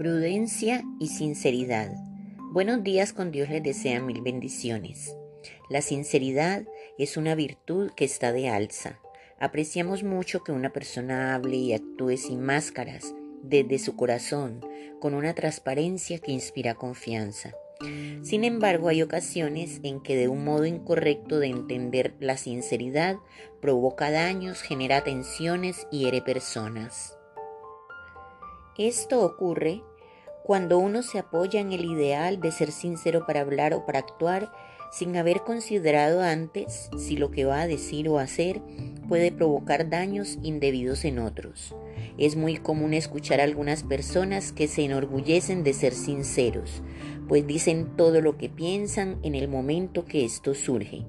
Prudencia y sinceridad. Buenos días con Dios les desea mil bendiciones. La sinceridad es una virtud que está de alza. Apreciamos mucho que una persona hable y actúe sin máscaras, desde su corazón, con una transparencia que inspira confianza. Sin embargo, hay ocasiones en que de un modo incorrecto de entender la sinceridad provoca daños, genera tensiones y hiere personas. Esto ocurre cuando uno se apoya en el ideal de ser sincero para hablar o para actuar sin haber considerado antes si lo que va a decir o hacer puede provocar daños indebidos en otros. Es muy común escuchar a algunas personas que se enorgullecen de ser sinceros, pues dicen todo lo que piensan en el momento que esto surge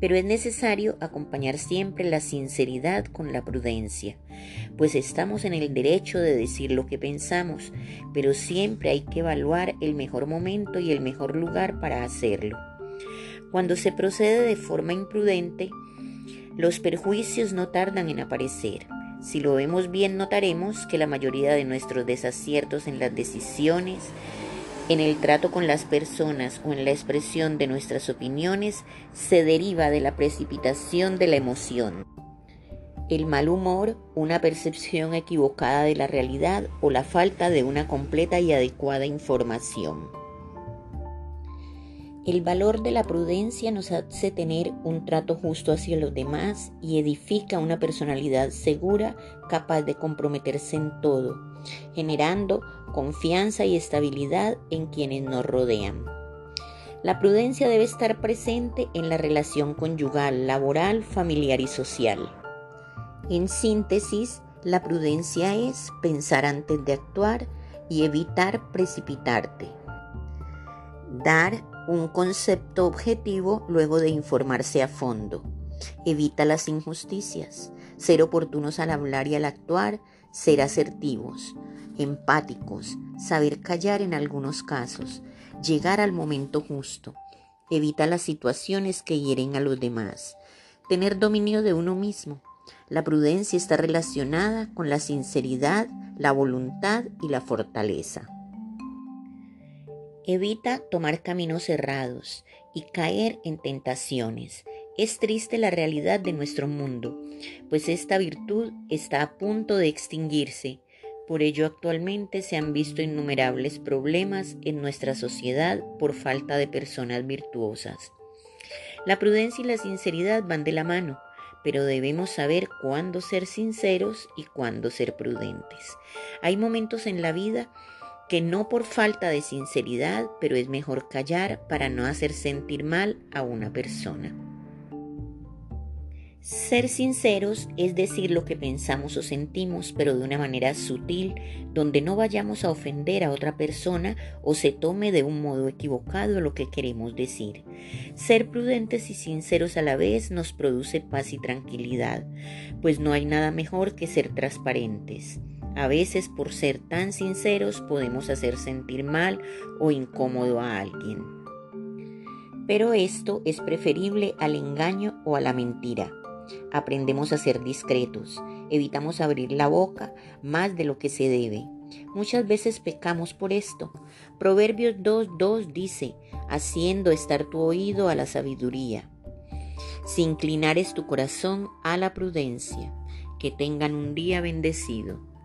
pero es necesario acompañar siempre la sinceridad con la prudencia, pues estamos en el derecho de decir lo que pensamos, pero siempre hay que evaluar el mejor momento y el mejor lugar para hacerlo. Cuando se procede de forma imprudente, los perjuicios no tardan en aparecer. Si lo vemos bien, notaremos que la mayoría de nuestros desaciertos en las decisiones, en el trato con las personas o en la expresión de nuestras opiniones se deriva de la precipitación de la emoción. El mal humor, una percepción equivocada de la realidad o la falta de una completa y adecuada información. El valor de la prudencia nos hace tener un trato justo hacia los demás y edifica una personalidad segura capaz de comprometerse en todo, generando confianza y estabilidad en quienes nos rodean. La prudencia debe estar presente en la relación conyugal, laboral, familiar y social. En síntesis, la prudencia es pensar antes de actuar y evitar precipitarte. Dar un concepto objetivo luego de informarse a fondo. Evita las injusticias, ser oportunos al hablar y al actuar, ser asertivos, empáticos, saber callar en algunos casos, llegar al momento justo. Evita las situaciones que hieren a los demás, tener dominio de uno mismo. La prudencia está relacionada con la sinceridad, la voluntad y la fortaleza. Evita tomar caminos cerrados y caer en tentaciones. Es triste la realidad de nuestro mundo, pues esta virtud está a punto de extinguirse. Por ello actualmente se han visto innumerables problemas en nuestra sociedad por falta de personas virtuosas. La prudencia y la sinceridad van de la mano, pero debemos saber cuándo ser sinceros y cuándo ser prudentes. Hay momentos en la vida que no por falta de sinceridad, pero es mejor callar para no hacer sentir mal a una persona. Ser sinceros es decir lo que pensamos o sentimos, pero de una manera sutil, donde no vayamos a ofender a otra persona o se tome de un modo equivocado lo que queremos decir. Ser prudentes y sinceros a la vez nos produce paz y tranquilidad, pues no hay nada mejor que ser transparentes. A veces por ser tan sinceros podemos hacer sentir mal o incómodo a alguien. Pero esto es preferible al engaño o a la mentira. Aprendemos a ser discretos, evitamos abrir la boca más de lo que se debe. Muchas veces pecamos por esto. Proverbios 2.2 dice, haciendo estar tu oído a la sabiduría. Si inclinares tu corazón a la prudencia, que tengan un día bendecido.